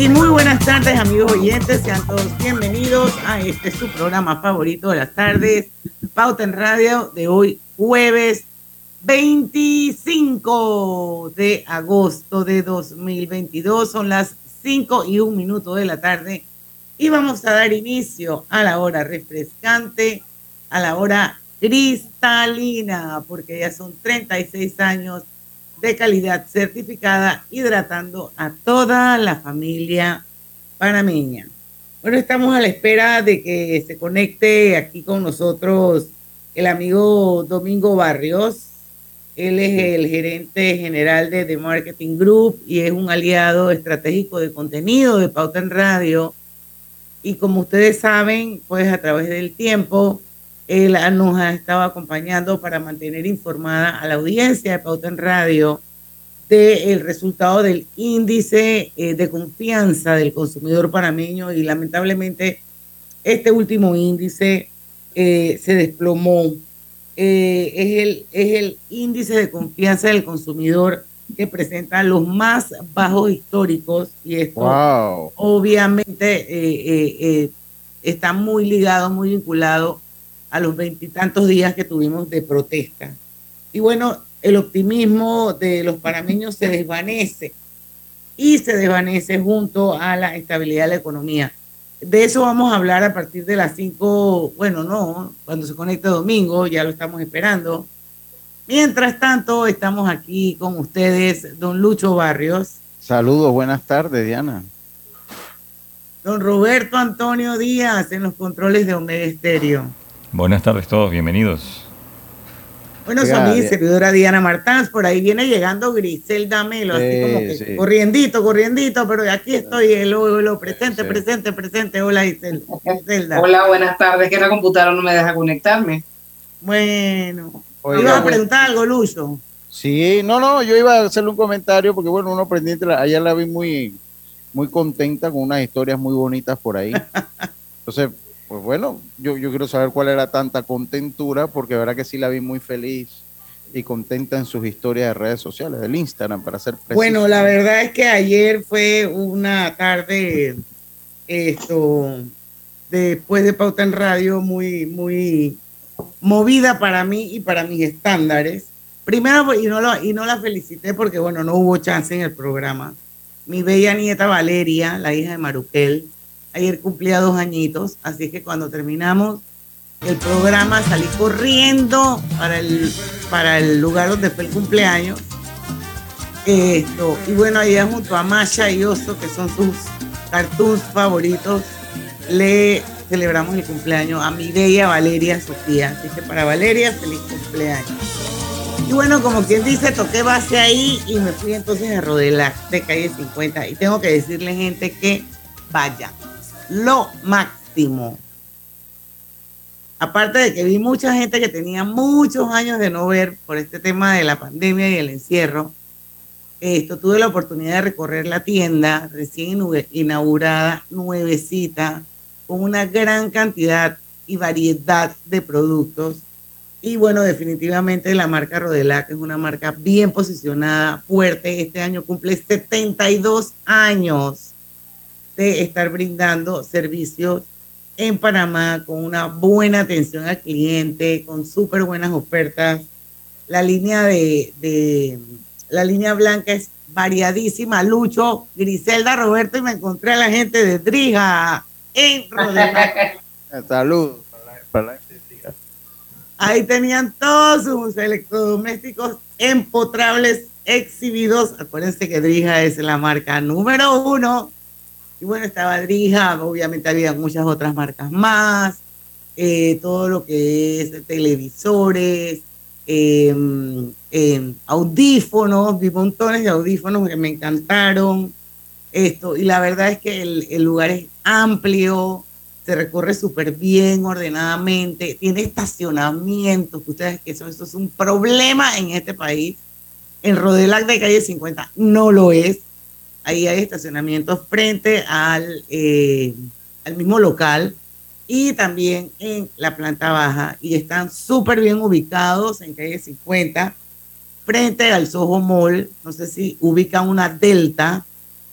Y muy buenas tardes, amigos oyentes. Sean todos bienvenidos a este su programa favorito de las tardes, Pauta en Radio, de hoy, jueves 25 de agosto de 2022. Son las 5 y un minuto de la tarde. Y vamos a dar inicio a la hora refrescante, a la hora cristalina, porque ya son 36 años de calidad certificada, hidratando a toda la familia panameña. Bueno, estamos a la espera de que se conecte aquí con nosotros el amigo Domingo Barrios. Él es el gerente general de The Marketing Group y es un aliado estratégico de contenido de Pauta en Radio. Y como ustedes saben, pues a través del tiempo, él nos ha estado acompañando para mantener informada a la audiencia de Pauta en Radio del resultado del índice eh, de confianza del consumidor panameño y lamentablemente este último índice eh, se desplomó. Eh, es, el, es el índice de confianza del consumidor que presenta los más bajos históricos y esto obviamente está muy ligado, muy vinculado a los veintitantos días que tuvimos de protesta. Y bueno, el optimismo de los panameños se desvanece y se desvanece junto a la estabilidad de la economía. De eso vamos a hablar a partir de las 5, bueno, no, cuando se conecte domingo, ya lo estamos esperando. Mientras tanto, estamos aquí con ustedes, don Lucho Barrios. Saludos, buenas tardes, Diana. Don Roberto Antonio Díaz en los controles de Omega Estéreo. Buenas tardes todos, bienvenidos. Bueno, son mi servidora Diana Martán, por ahí viene llegando Griselda Melo, así como que corriendito, corriendito, pero aquí estoy, lo, lo presente, presente, presente. Hola Griselda. Hola, buenas tardes, que la computadora no me deja conectarme. Bueno, iba a preguntar algo, Lucho. Sí, no, no, yo iba a hacerle un comentario porque bueno, uno pendiente, ayer la vi muy, muy contenta con unas historias muy bonitas por ahí. Entonces, pues bueno, yo, yo quiero saber cuál era tanta contentura, porque verdad que sí la vi muy feliz y contenta en sus historias de redes sociales, del Instagram, para ser preciso. Bueno, la verdad es que ayer fue una tarde, esto, después de Pauta en Radio, muy, muy movida para mí y para mis estándares. Primero, y no, lo, y no la felicité porque, bueno, no hubo chance en el programa. Mi bella nieta Valeria, la hija de Maruquel, Ayer cumplía dos añitos, así que cuando terminamos el programa salí corriendo para el, para el lugar donde fue el cumpleaños. Esto, y bueno, allá junto a Masha y Oso, que son sus cartoons favoritos, le celebramos el cumpleaños a mi bella Valeria Sofía. Así que para Valeria, feliz cumpleaños. Y bueno, como quien dice, toqué base ahí y me fui entonces a Rodelac de calle 50. Y tengo que decirle, gente, que vaya lo máximo. Aparte de que vi mucha gente que tenía muchos años de no ver por este tema de la pandemia y el encierro, esto tuve la oportunidad de recorrer la tienda recién inaugurada, nuevecita, con una gran cantidad y variedad de productos. Y bueno, definitivamente la marca Rodelac es una marca bien posicionada, fuerte. Este año cumple 72 años de estar brindando servicios en Panamá con una buena atención al cliente, con súper buenas ofertas. La línea de, la línea blanca es variadísima. Lucho, Griselda, Roberto, y me encontré a la gente de Drija en Rodelac. Salud. Ahí tenían todos sus electrodomésticos empotrables exhibidos. Acuérdense que Drija es la marca número uno. Y bueno, estaba Drija, obviamente había muchas otras marcas más. Eh, todo lo que es televisores, em, em, audífonos, vi montones de audífonos que me encantaron. Esto, y la verdad es que el, lugar es amplio, se recorre súper bien, ordenadamente, tiene estacionamiento, que ustedes que eso, eso es un problema en este país. En Rodelac de calle 50 no lo es. Ahí hay estacionamiento frente al, eh, al mismo local y también en la planta baja y están súper bien ubicados en calle 50 frente al Soho Mall. No sé si ubican una delta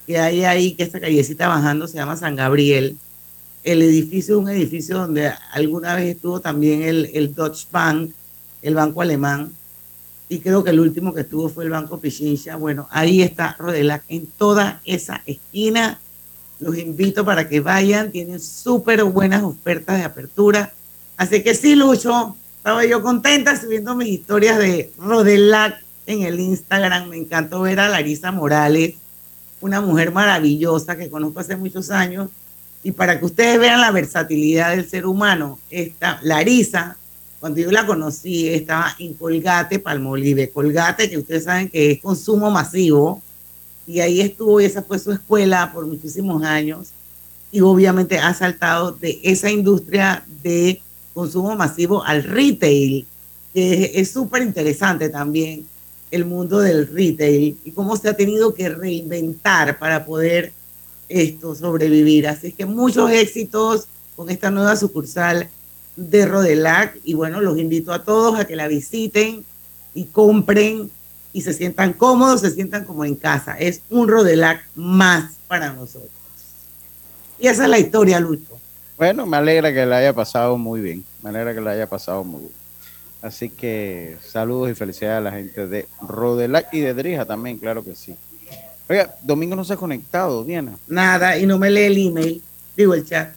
que hay ahí, que esta callecita bajando se llama San Gabriel el edificio es un edificio donde alguna vez estuvo también el, el Deutsche Bank, el banco alemán, y creo que el último que estuvo fue el Banco Pichincha. Bueno, ahí está Rodelac, en toda esa esquina. Los invito para que vayan, tienen súper buenas ofertas de apertura. Así que sí, Lucho, estaba yo contenta subiendo mis historias de Rodelac en el Instagram. Me encantó ver a Larisa Morales, una mujer maravillosa que conozco hace muchos años y para que ustedes vean la versatilidad del ser humano, esta Larisa, cuando yo la conocí, estaba en Colgate, Palmolive. Colgate, que ustedes saben que es consumo masivo, y ahí estuvo y esa fue su escuela por muchísimos años, y obviamente ha saltado de esa industria de consumo masivo al retail, que es súper interesante también el mundo del retail y cómo se ha tenido que reinventar para poder esto, sobrevivir. Así que muchos éxitos con esta nueva sucursal de Rodelac y bueno, los invito a todos a que la visiten y compren y se sientan cómodos, se sientan como en casa. Es un Rodelac más para nosotros. Y esa es la historia, Lucho. Bueno, me alegra que la haya pasado muy bien. Me alegra que la haya pasado muy bien. Así que saludos y felicidades a la gente de Rodelac y de Drija también, claro que sí. Oiga, Domingo no se ha conectado, Diana. Nada, y no me lee el email, digo el chat.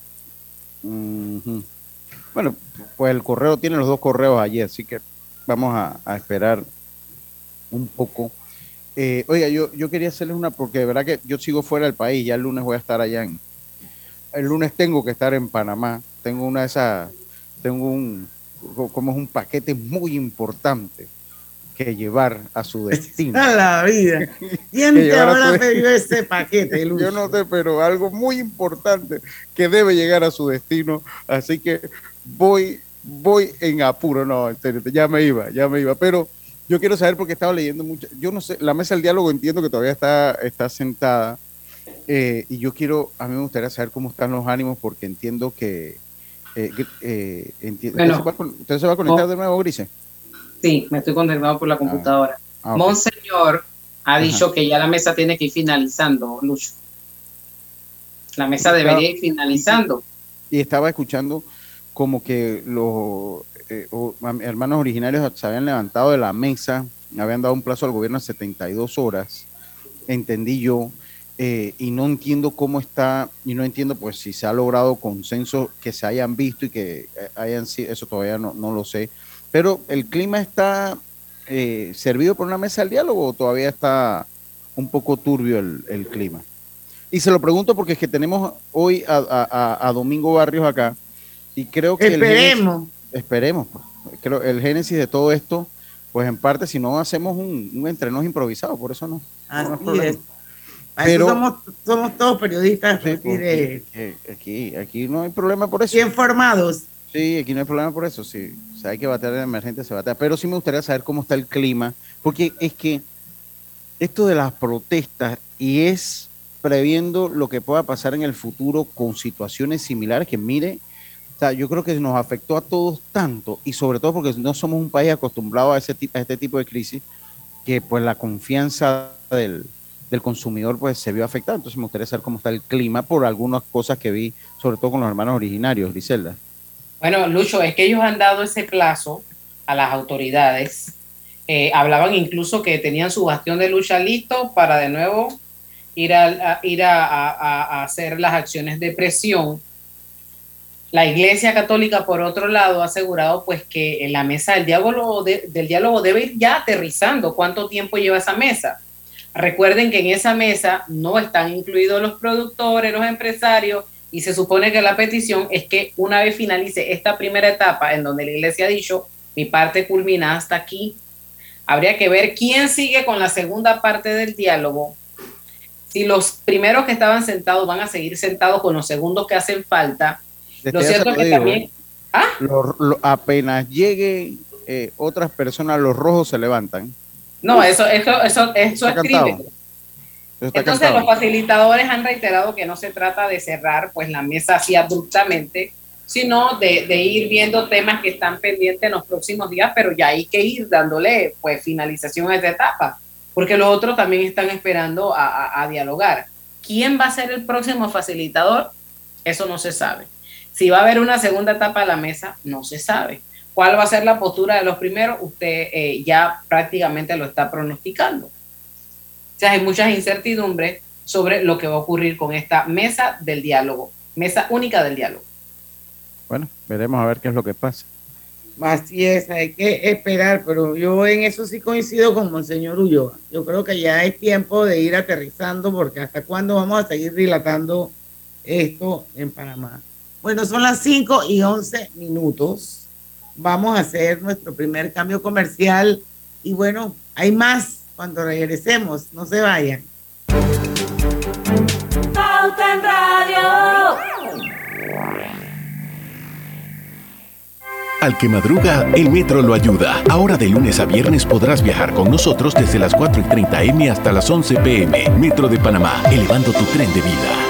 Bueno, pues el correo tiene los dos correos allí, así que vamos a, esperar un poco. Eh, oiga, yo, yo quería hacerles una, porque de verdad que yo sigo fuera del país, ya el lunes voy a estar allá en. El lunes tengo que estar en Panamá. Tengo una de esas, tengo un, como es un paquete muy importante que llevar a su destino. A la vida. ¿Quién te habrá pedido ese paquete, Yo no sé, pero algo muy importante que debe llegar a su destino. Así que voy, voy en apuro. No, ya me iba, ya me iba. Pero yo quiero saber porque estaba leyendo mucho. Yo no sé, la mesa del diálogo entiendo que todavía está, está sentada. Eh, y yo quiero, a mí me gustaría saber cómo están los ánimos porque entiendo que... Eh, eh, ¿usted, se va, a conectar de nuevo, Grise? Sí, me estoy conectado por la ah, computadora. Ah, Monseñor ha dicho que ya la mesa tiene que ir finalizando, Lucho. La mesa debería ir finalizando. Y estaba escuchando como que los eh, hermanos originarios se habían levantado de la mesa, habían dado un plazo al gobierno de 72 horas, entendí yo, eh, y no entiendo cómo está, y no entiendo pues si se ha logrado consenso que se hayan visto y que eh, hayan sido, eso todavía no, no lo sé, pero el clima está eh, servido por una mesa del diálogo o todavía está un poco turbio el, clima. Y se lo pregunto porque es que tenemos hoy a, Domingo Barrios acá y creo que... Esperemos. esperemos. Pues. Creo el génesis de todo esto, pues en parte si no hacemos un, un entreno improvisado, por eso no. Pero, somos, somos todos periodistas. Pues, aquí, aquí no hay problema por eso. Bien formados. Sí, aquí no hay problema por eso, sí. O sea, hay que batear en emergente, se batea. Pero sí me gustaría saber cómo está el clima, porque es que esto de las protestas y es previendo lo que pueda pasar en el futuro con situaciones similares que mire, sea, yo creo que nos afectó a todos tanto y sobre todo porque no somos un país acostumbrado a, ese, a este tipo de crisis que pues la confianza del, del consumidor pues se vio afectada. Entonces me gustaría saber cómo está el clima por algunas cosas que vi, sobre todo con los hermanos originarios, Griselda. Bueno, Lucho, es que ellos han dado ese plazo a las autoridades Eh, hablaban incluso que tenían su bastión de lucha listo para de nuevo ir a, ir a, hacer las acciones de presión. La Iglesia Católica, por otro lado, ha asegurado pues que en la mesa del diálogo, del diálogo debe ir ya aterrizando. ¿Cuánto tiempo lleva esa mesa? Recuerden que en esa mesa no están incluidos los productores, los empresarios, y se supone que la petición es que una vez finalice esta primera etapa en donde la iglesia ha dicho, mi parte culmina hasta aquí, habría que ver quién sigue con la segunda parte del diálogo. Si los primeros que estaban sentados van a seguir sentados con los segundos que hacen falta. Lo cierto es que también... ¿eh? ¿Ah? apenas lleguen eh, otras personas, los rojos se levantan. No, eso, eso, eso, eso es crimen. Entonces los facilitadores han reiterado que no se trata de cerrar pues la mesa así abruptamente, sino de, ir viendo temas que están pendientes en los próximos días, pero ya hay que ir dándole pues finalización a esta etapa, porque los otros también están esperando a, a dialogar. ¿Quién va a ser el próximo facilitador? Eso no se sabe. Si va a haber una segunda etapa de la mesa, no se sabe. ¿Cuál va a ser la postura de los primeros? Usted eh, ya prácticamente lo está pronosticando. O sea, hay muchas incertidumbres sobre lo que va a ocurrir con esta mesa del diálogo, mesa única del diálogo. Bueno, veremos a ver qué es lo que pasa. Así es, hay que esperar, pero yo en eso sí coincido con Monseñor Ulloa. Yo creo que ya es tiempo de ir aterrizando porque hasta cuándo vamos a seguir dilatando esto en Panamá. Bueno, son las 5 y 11 minutos vamos a hacer nuestro primer cambio comercial y bueno, hay más cuando regresemos, no se vayan. Al que madruga, el metro lo ayuda. Ahora de lunes a viernes podrás viajar con nosotros desde las 4 y 30 M hasta las 11 PM. Metro de Panamá, elevando tu tren de vida.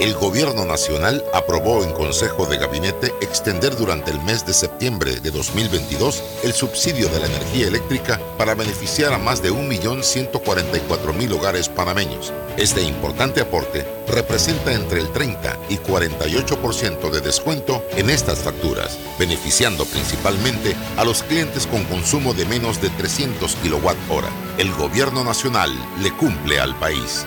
el Gobierno Nacional aprobó en Consejo de Gabinete extender durante el mes de septiembre de 2022 el subsidio de la energía eléctrica para beneficiar a más de 1.144.000 hogares panameños. Este importante aporte representa entre el 30 y 48% de descuento en estas facturas, beneficiando principalmente a los clientes con consumo de menos de 300 kWh. El Gobierno Nacional le cumple al país.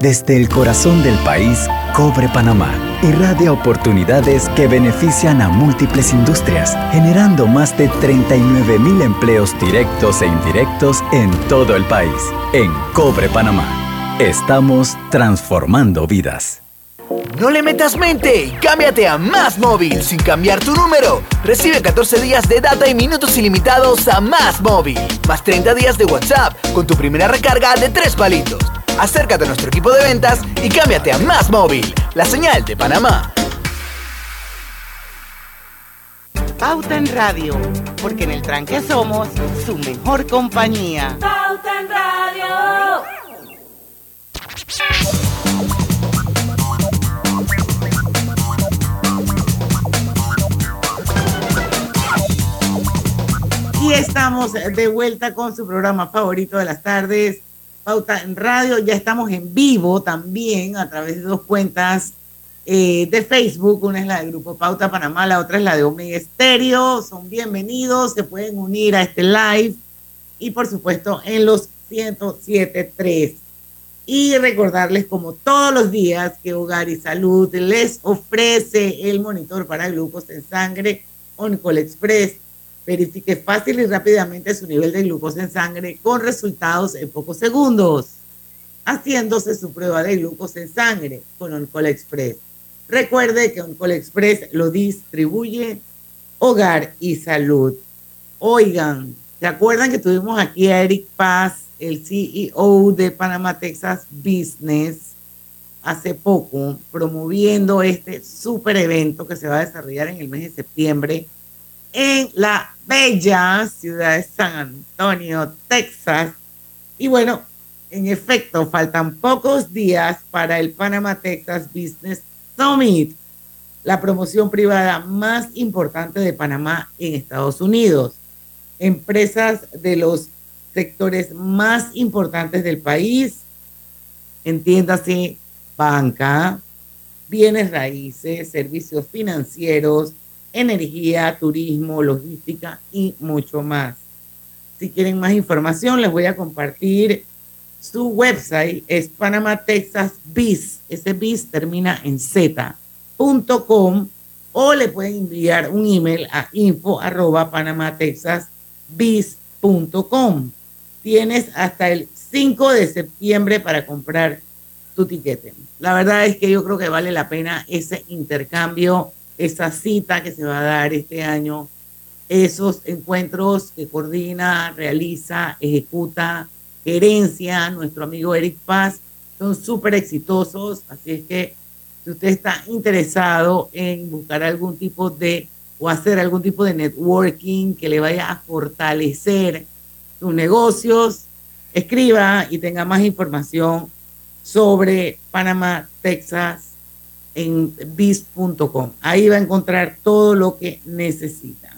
Desde el corazón del país, Cobre Panamá irradia oportunidades que benefician a múltiples industrias, generando más de 39 empleos directos e indirectos en todo el país. En Cobre Panamá Estamos transformando vidas. No le metas mente y cámbiate a Más Móvil sin cambiar tu número. Recibe 14 días de data y minutos ilimitados a Más Móvil, más 30 días de WhatsApp con tu primera recarga de 3 palitos. Acércate a nuestro equipo de ventas y cámbiate a Más Móvil, la señal de Panamá. Pauta en Radio, porque en el tranque somos su mejor compañía. Pauta en Radio. Y estamos de vuelta con su programa favorito de las tardes, Pauta en Radio. Ya estamos en vivo también a través de dos cuentas eh, de Facebook. Una es la del Grupo Pauta Panamá, la otra es la de Omega Estéreo. Son bienvenidos, se pueden unir a este live y por supuesto en los 107.3. Y recordarles como todos los días que Hogar y Salud les ofrece el monitor para glucosa en sangre Oncol Express Verifique fácil y rápidamente su nivel de glucosa en sangre con resultados en pocos segundos, haciéndose su prueba de glucosa en sangre con Oncol Express. Recuerde que Oncol Express lo distribuye Hogar y Salud. Oigan, ¿se acuerdan que tuvimos aquí a Eric Paz, el CEO de Panama Texas Business, hace poco, promoviendo este super evento que se va a desarrollar en el mes de septiembre? En la bella ciudad de San Antonio, Texas. Y bueno, en efecto, faltan pocos días para el Panama Texas Business Summit, la promoción privada más importante de Panamá en Estados Unidos. Empresas de los sectores más importantes del país, entiéndase banca, bienes raíces, servicios financieros, energía, turismo, logística y mucho más. Si quieren más información, les voy a compartir su website, es Panama Texas Biz. Ese Biz termina en z.com o le pueden enviar un email a info arroba. Tienes hasta el 5 de septiembre para comprar tu tiquete. La verdad es que yo creo que vale la pena ese intercambio esa cita que se va a dar este año, esos encuentros que coordina, realiza, ejecuta, gerencia, nuestro amigo Eric Paz, son súper exitosos, así es que si usted está interesado en buscar algún tipo de o hacer algún tipo de networking que le vaya a fortalecer sus negocios, escriba y tenga más información sobre Panamá, Texas, en bis.com. Ahí va a encontrar todo lo que necesita.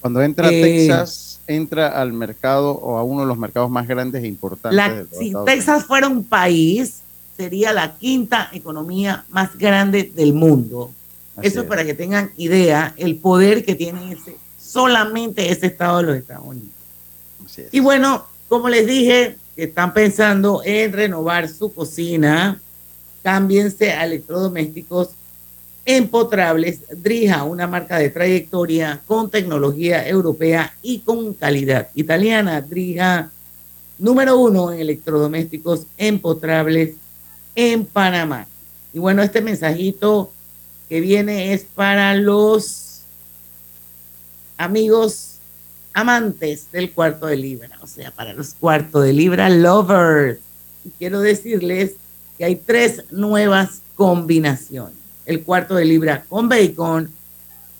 Cuando entra a eh, Texas, entra al mercado o a uno de los mercados más grandes e importantes. si Texas fuera un país, sería la quinta economía más grande del mundo. Eso para que tengan idea el poder que tiene ese, solamente ese estado de los Estados Unidos. Y bueno, como les dije, están pensando en renovar su cocina, cámbiense a electrodomésticos empotrables Drija, una marca de trayectoria con tecnología europea y con calidad italiana. Drija, número uno en electrodomésticos empotrables en Panamá. Y bueno, este mensajito que viene es para los amigos amantes del cuarto de libra, o sea, para los cuarto de libra lovers. Y quiero decirles hay tres nuevas combinaciones. El cuarto de libra con bacon,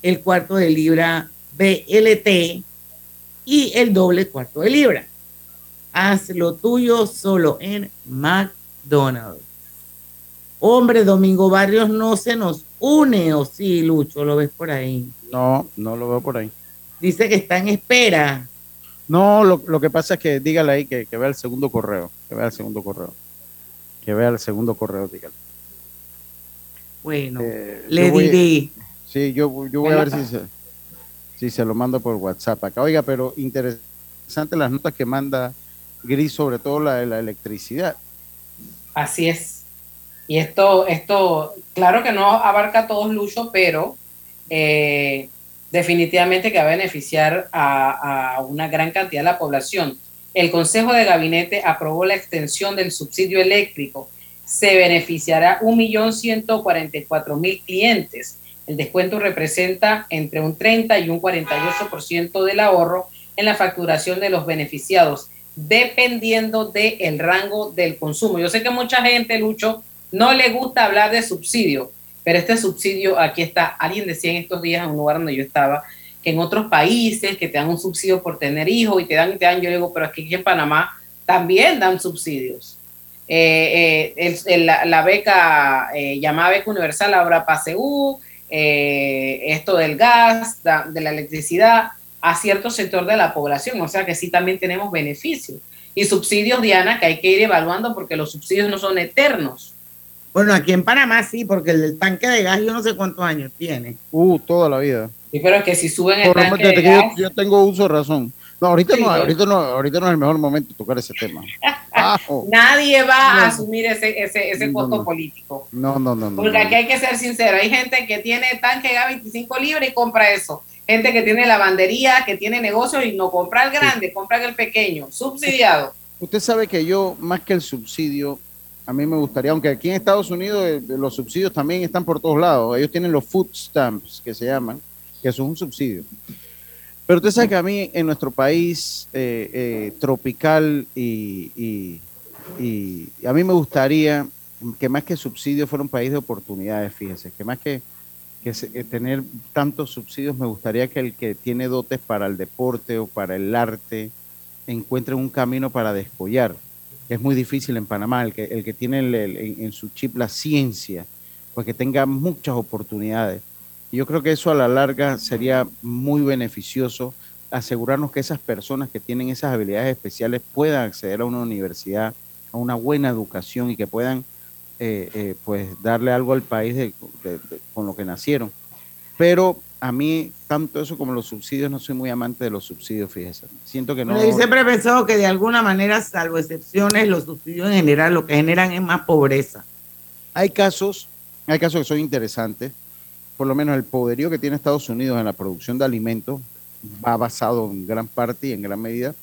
el cuarto de libra BLT y el doble cuarto de libra. Haz lo tuyo solo en McDonald's. Hombre, Domingo Barrios no se nos une, o sí, Lucho, ¿lo ves por ahí? No, no lo veo por ahí. Dice que está en espera. No, lo, que pasa es que dígale ahí que, que vea el segundo correo, que vea el segundo correo que vea el segundo correo, dígale. Bueno, eh, le diré. Sí, yo, yo voy a ver si se, si se lo mando por WhatsApp acá. Oiga, pero interesante las notas que manda Gris, sobre todo la de la electricidad. Así es. Y esto, esto, claro que no abarca a todos Lucho, pero eh, definitivamente que va a beneficiar a, a, una gran cantidad de la población. El Consejo de Gabinete aprobó la extensión del subsidio eléctrico. Se beneficiará 1.144.000 clientes. El descuento representa entre un 30 y un 48% del ahorro en la facturación de los beneficiados, dependiendo del rango del consumo. Yo sé que mucha gente, Lucho, no le gusta hablar de subsidio, pero este subsidio, aquí está, alguien decía en estos días en un lugar donde yo estaba, que en otros países que te dan un subsidio por tener hijos y te dan y te dan, yo digo, pero aquí en Panamá también dan subsidios. Eh, eh, la, beca eh, llamada beca universal ahora PASEU, esto del gas, de la electricidad, a cierto sector de la población, o sea que sí también tenemos beneficios. Y subsidios, Diana, que hay que ir evaluando porque los subsidios no son eternos. Bueno, aquí en Panamá sí, porque el tanque de gas yo no sé cuántos años tiene. Uh, toda la vida. Sí, pero que si suben el tanque de gas... Yo, tengo uso de razón. No, ahorita no, ahorita no, ahorita no es el mejor momento de tocar ese tema. Nadie va a asumir ese, ese, ese costo político. No, no, no. Porque aquí hay que ser sincero. Hay gente que tiene tanque de gas 25 libras y compra eso gente que tiene lavandería, que tiene negocios y no compra el grande, compra el pequeño, subsidiado. Usted sabe que yo, más que el subsidio, a mí me gustaría, aunque aquí en Estados Unidos eh, los subsidios también están por todos lados, ellos tienen los food stamps que se llaman, que eso es un subsidio. Pero usted sabe que a mí en nuestro país eh, eh, tropical y, y a mí me gustaría que más que subsidio fuera un país de oportunidades, fíjese, que más que que, tener tantos subsidios, me gustaría que el que tiene dotes para el deporte o para el arte encuentre un camino para descollar, es muy difícil en Panamá, el que, el que tiene en, su chip la ciencia, pues que tenga muchas oportunidades. Yo creo que eso a la larga sería muy beneficioso, asegurarnos que esas personas que tienen esas habilidades especiales puedan acceder a una universidad, a una buena educación y que puedan eh, eh, pues darle algo al país con lo que nacieron. Pero a mí, tanto eso como los subsidios, no soy muy amante de los subsidios, fíjese. Siento que no. yo siempre he pensado que de alguna manera, salvo excepciones, los subsidios en general lo que generan es más pobreza. Hay casos, hay casos que son interesantes. Por lo menos el poderío que tiene Estados Unidos en la producción de alimentos va basado en gran parte y en gran medida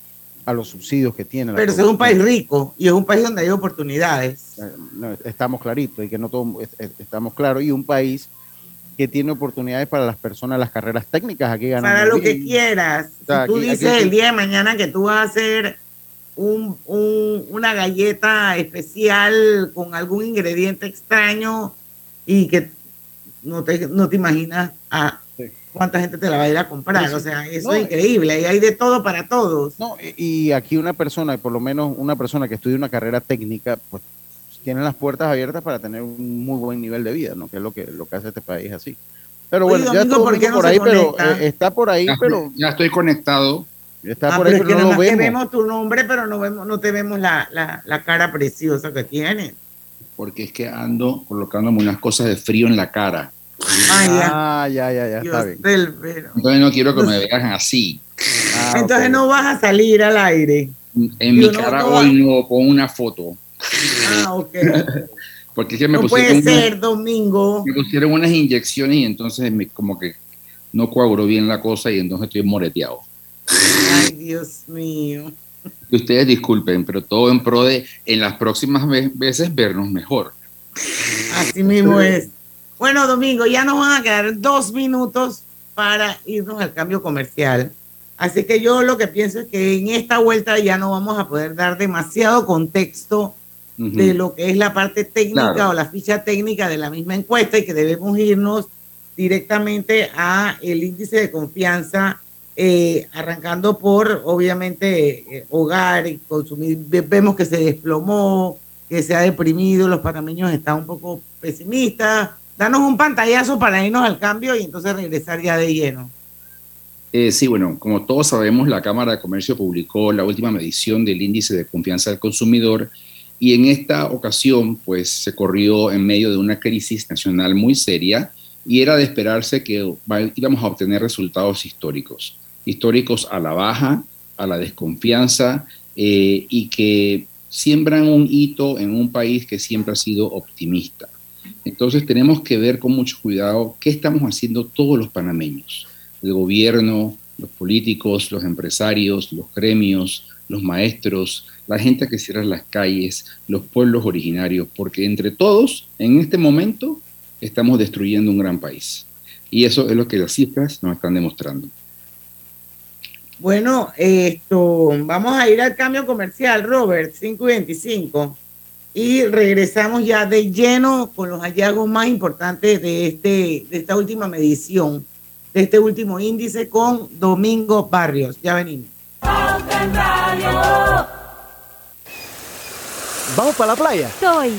a los subsidios que tiene. Pero es un país rico y es un país donde hay oportunidades. Eh, estamos claritos y que no todos estamos claros. Y un país que tiene oportunidades para las personas, las carreras técnicas aquí ganan. Para lo que quieras. si tú dices el día de mañana que tú vas a hacer un, una galleta especial con algún ingrediente extraño y que no te, no te imaginas a cuánta gente te la va a ir a comprar. o sea, eso es increíble. Y hay de todo para todos. No, y aquí una persona, por lo menos una persona que estudia una carrera técnica, pues tiene las puertas abiertas para tener un muy buen nivel de vida, ¿no? Que es lo que, lo que hace este país así. Pero bueno, ya está por, ahí, pero eh, está por ahí, pero ya estoy conectado. Está ah, por ahí, pero, no lo vemos. Te vemos tu nombre, pero no vemos, no te vemos la, la, la cara preciosa que tienes. Porque es que ando colocándome unas cosas de frío en la cara. Ah, ya, ya, ya, está bien. Entonces no quiero que me vean así. Ah, Entonces no vas a salir al aire. En mi cara hoy no, con una foto. Ah, ok. Porque es que me no pusieron. Puede ser domingo. Me pusieron unas inyecciones y entonces me, como que no coaguló bien la cosa y entonces estoy moreteado. Ay, Dios mío. Ustedes disculpen, pero todo en pro de en las próximas veces vernos mejor. Así mismo es. Bueno, Domingo, ya nos van a quedar dos minutos para irnos al cambio comercial. Así que yo lo que pienso es que en esta vuelta ya no vamos a poder dar demasiado contexto de lo que es la parte técnica o la ficha técnica de la misma encuesta y que debemos irnos directamente a el índice de confianza, eh, arrancando por obviamente eh, hogar y consumir. Vemos que se desplomó, que se ha deprimido, los panameños están un poco pesimistas, danos un pantallazo para irnos al cambio y entonces regresar ya de lleno. Eh, sí, bueno, como todos sabemos, la Cámara de Comercio publicó la última medición del índice de confianza del consumidor y en esta ocasión, pues se corrió en medio de una crisis nacional muy seria y era de esperarse que íbamos a obtener resultados históricos, históricos a la baja, a la desconfianza eh, y que siembran un hito en un país que siempre ha sido optimista. Entonces tenemos que ver con mucho cuidado qué estamos haciendo todos los panameños, el gobierno, los políticos, los empresarios, los gremios, los maestros, la gente que cierra las calles, los pueblos originarios, porque entre todos, en este momento, estamos destruyendo un gran país. Y eso es lo que las cifras nos están demostrando. Bueno, esto, vamos a ir al cambio comercial, Robert, 5 y 25. Y regresamos ya de lleno con los hallazgos más importantes de, este, de esta última medición, de este último índice con Domingo Barrios. Ya venimos. ¿Vamos para la playa? Soy.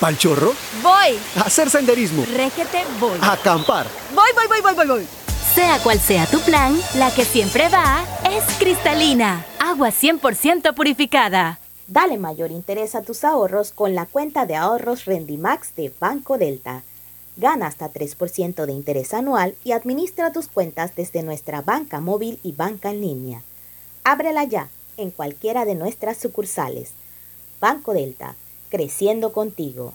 ¿Pal chorro? Voy. A hacer senderismo. Régete, voy. A acampar. Voy, voy, voy, voy, voy, voy. Sea cual sea tu plan, la que siempre va es cristalina. Agua 100% purificada. Dale mayor interés a tus ahorros con la cuenta de ahorros Rendimax de Banco Delta. Gana hasta 3% de interés anual y administra tus cuentas desde nuestra banca móvil y banca en línea. Ábrela ya en cualquiera de nuestras sucursales. Banco Delta, creciendo contigo.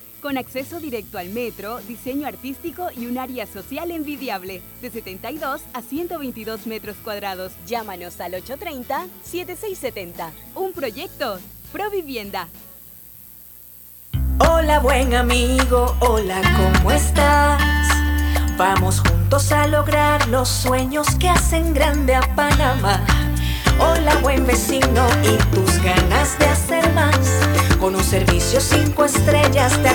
con acceso directo al metro, diseño artístico y un área social envidiable, de 72 a 122 metros cuadrados. Llámanos al 830-7670. Un proyecto, Provivienda. Hola buen amigo, hola, ¿cómo estás? Vamos juntos a lograr los sueños que hacen grande a Panamá. Hola buen vecino y tus ganas de hacer más. Con un servicio cinco estrellas te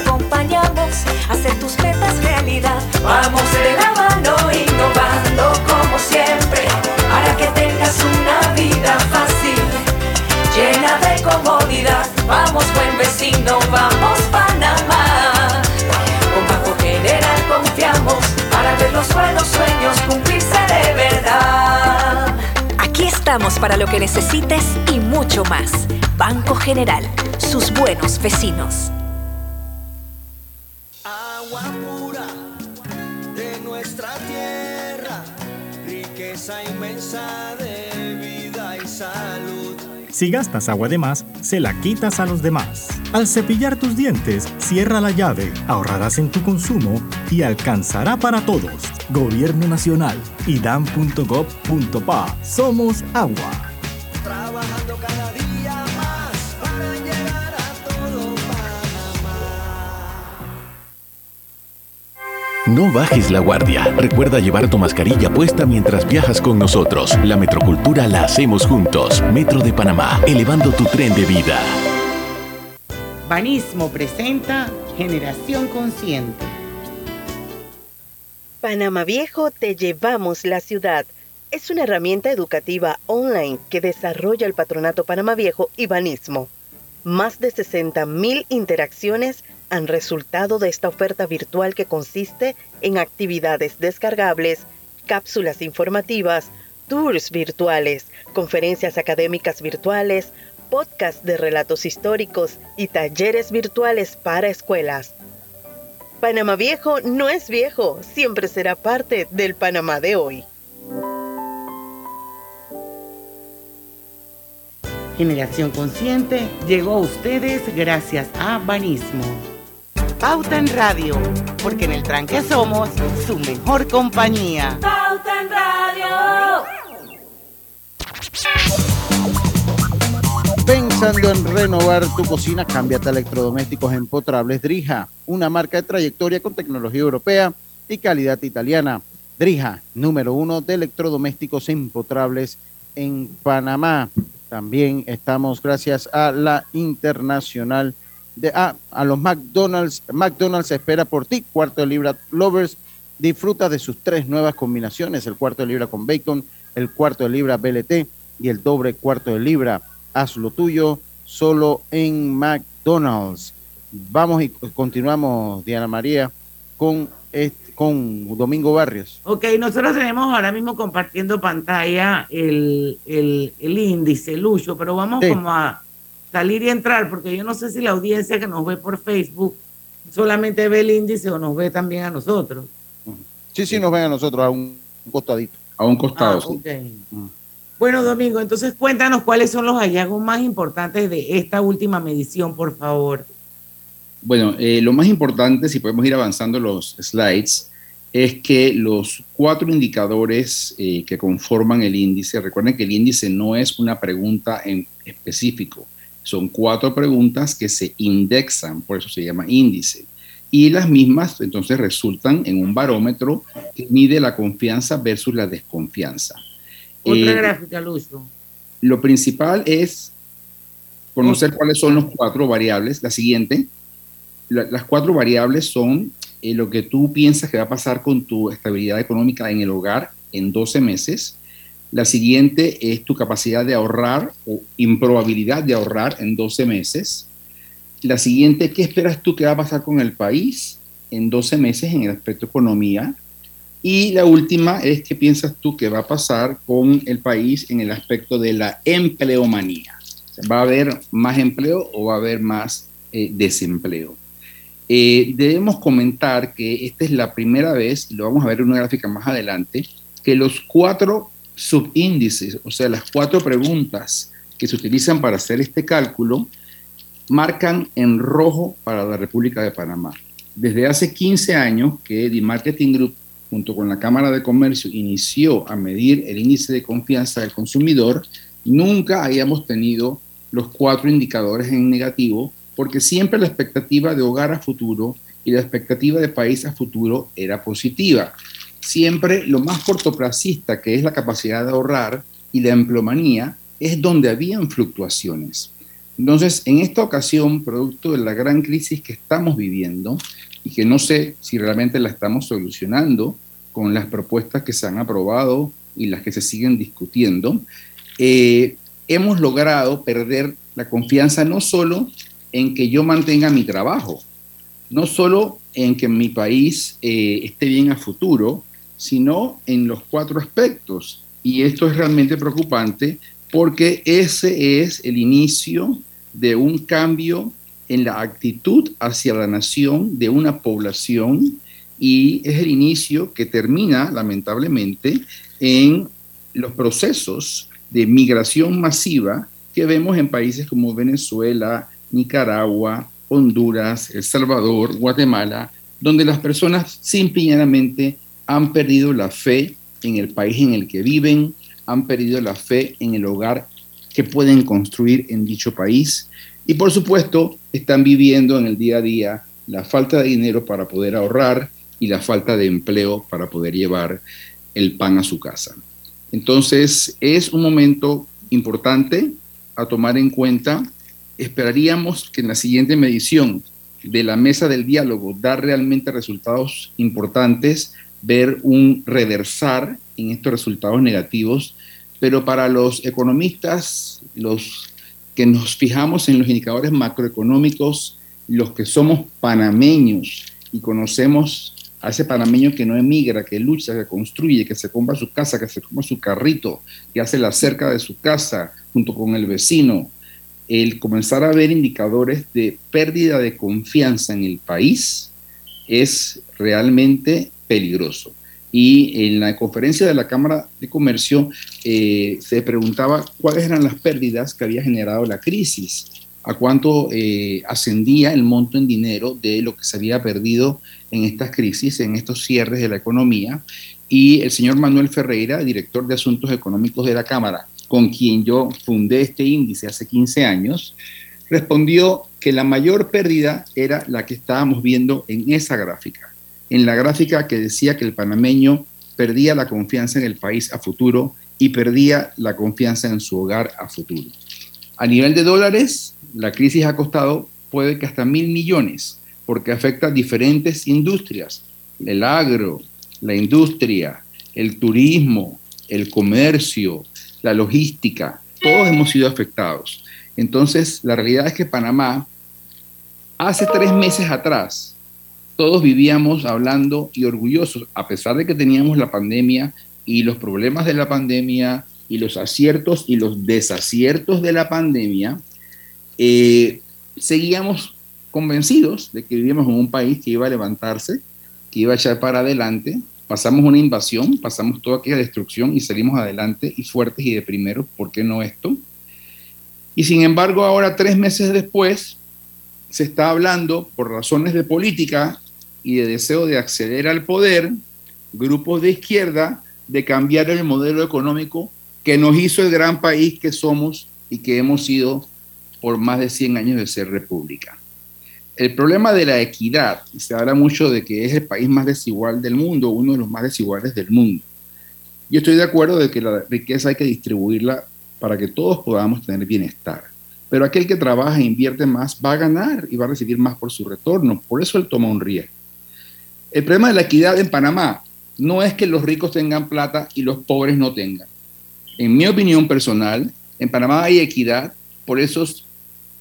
estamos para lo que necesites y mucho más. Banco General, sus buenos vecinos. Agua pura de nuestra tierra, riqueza inmensa de vida y salud. Si gastas agua de más, se la quitas a los demás. Al cepillar tus dientes, cierra la llave, ahorrarás en tu consumo y alcanzará para todos. Gobierno Nacional, idam.gov.pa. Somos agua. Trabajando cada día más para llegar a todo No bajes la guardia. Recuerda llevar tu mascarilla puesta mientras viajas con nosotros. La metrocultura la hacemos juntos. Metro de Panamá, elevando tu tren de vida. Banismo presenta Generación Consciente. Panamá Viejo Te Llevamos la Ciudad. Es una herramienta educativa online que desarrolla el Patronato Panamá Viejo y Banismo. Más de 60.000 interacciones han resultado de esta oferta virtual que consiste en actividades descargables, cápsulas informativas, tours virtuales, conferencias académicas virtuales, podcasts de relatos históricos y talleres virtuales para escuelas. Panamá Viejo no es viejo, siempre será parte del Panamá de hoy. Generación Consciente llegó a ustedes gracias a Banismo. Pauta en Radio, porque en el tranque somos su mejor compañía. Pauta en Radio. Pensando en renovar tu cocina, cámbiate a electrodomésticos empotrables Drija, una marca de trayectoria con tecnología europea y calidad italiana. Drija, número uno de electrodomésticos empotrables en Panamá. También estamos gracias a la Internacional de ah, a los McDonald's. McDonald's espera por ti, cuarto de libra lovers. Disfruta de sus tres nuevas combinaciones, el cuarto de libra con bacon, el cuarto de libra BLT y el doble cuarto de libra. Haz lo tuyo solo en McDonald's. Vamos y continuamos, Diana María, con, con Domingo Barrios. Ok, nosotros tenemos ahora mismo compartiendo pantalla el, el, el índice, Lucho, pero vamos como a salir y entrar, porque yo no sé si la audiencia que nos ve por Facebook solamente ve el índice o nos ve también a nosotros. Sí, sí, nos ven a nosotros a un costadito. A un costado. Ah, okay. Bueno, Domingo, entonces cuéntanos cuáles son los hallazgos más importantes de esta última medición, por favor. Bueno, eh, lo más importante, si podemos ir avanzando los slides, es que los cuatro indicadores eh, que conforman el índice, recuerden que el índice no es una pregunta en específico, son cuatro preguntas que se indexan, por eso se llama índice. Y las mismas entonces resultan en un barómetro que mide la confianza versus la desconfianza. Otra eh, gráfica, Lucho. Lo principal es conocer cuáles son los cuatro variables. La siguiente, las cuatro variables son eh, lo que tú piensas que va a pasar con tu estabilidad económica en el hogar en 12 meses. La siguiente es tu capacidad de ahorrar o improbabilidad de ahorrar en 12 meses. La siguiente, ¿qué esperas tú que va a pasar con el país en 12 meses en el aspecto economía? Y la última es qué piensas tú que va a pasar con el país en el aspecto de la empleomanía. ¿Va a haber más empleo o va a haber más eh, desempleo? Eh, debemos comentar que esta es la primera vez, y lo vamos a ver en una gráfica más adelante, que los cuatro subíndices, o sea, las cuatro preguntas que se utilizan para hacer este cálculo, marcan en rojo para la República de Panamá. Desde hace 15 años que The Marketing Group junto con la Cámara de Comercio, inició a medir el índice de confianza del consumidor, nunca habíamos tenido los cuatro indicadores en negativo, porque siempre la expectativa de hogar a futuro y la expectativa de país a futuro era positiva. Siempre lo más cortoplacista, que es la capacidad de ahorrar, y la emplomanía, es donde habían fluctuaciones. Entonces, en esta ocasión, producto de la gran crisis que estamos viviendo, y que no sé si realmente la estamos solucionando con las propuestas que se han aprobado y las que se siguen discutiendo, eh, hemos logrado perder la confianza no solo en que yo mantenga mi trabajo, no solo en que mi país eh, esté bien a futuro, sino en los cuatro aspectos. Y esto es realmente preocupante porque ese es el inicio de un cambio en la actitud hacia la nación de una población y es el inicio que termina, lamentablemente, en los procesos de migración masiva que vemos en países como Venezuela, Nicaragua, Honduras, El Salvador, Guatemala, donde las personas simplemente han perdido la fe en el país en el que viven, han perdido la fe en el hogar que pueden construir en dicho país y por supuesto, están viviendo en el día a día la falta de dinero para poder ahorrar y la falta de empleo para poder llevar el pan a su casa. Entonces, es un momento importante a tomar en cuenta. Esperaríamos que en la siguiente medición de la mesa del diálogo dar realmente resultados importantes, ver un reversar en estos resultados negativos, pero para los economistas, los que nos fijamos en los indicadores macroeconómicos, los que somos panameños y conocemos a ese panameño que no emigra, que lucha, que construye, que se compra su casa, que se compra su carrito, que hace la cerca de su casa junto con el vecino, el comenzar a ver indicadores de pérdida de confianza en el país es realmente peligroso. Y en la conferencia de la Cámara de Comercio eh, se preguntaba cuáles eran las pérdidas que había generado la crisis, a cuánto eh, ascendía el monto en dinero de lo que se había perdido en estas crisis, en estos cierres de la economía. Y el señor Manuel Ferreira, director de Asuntos Económicos de la Cámara, con quien yo fundé este índice hace 15 años, respondió que la mayor pérdida era la que estábamos viendo en esa gráfica en la gráfica que decía que el panameño perdía la confianza en el país a futuro y perdía la confianza en su hogar a futuro. A nivel de dólares, la crisis ha costado puede que hasta mil millones, porque afecta a diferentes industrias, el agro, la industria, el turismo, el comercio, la logística, todos hemos sido afectados. Entonces, la realidad es que Panamá, hace tres meses atrás, todos vivíamos hablando y orgullosos, a pesar de que teníamos la pandemia y los problemas de la pandemia y los aciertos y los desaciertos de la pandemia, eh, seguíamos convencidos de que vivíamos en un país que iba a levantarse, que iba a echar para adelante. Pasamos una invasión, pasamos toda aquella destrucción y salimos adelante y fuertes y de primero, ¿por qué no esto? Y sin embargo, ahora tres meses después, se está hablando por razones de política y de deseo de acceder al poder, grupos de izquierda, de cambiar el modelo económico que nos hizo el gran país que somos y que hemos sido por más de 100 años de ser república. El problema de la equidad, se habla mucho de que es el país más desigual del mundo, uno de los más desiguales del mundo. Yo estoy de acuerdo de que la riqueza hay que distribuirla para que todos podamos tener bienestar. Pero aquel que trabaja e invierte más va a ganar y va a recibir más por su retorno. Por eso él toma un riesgo. El problema de la equidad en Panamá no es que los ricos tengan plata y los pobres no tengan. En mi opinión personal, en Panamá hay equidad por esos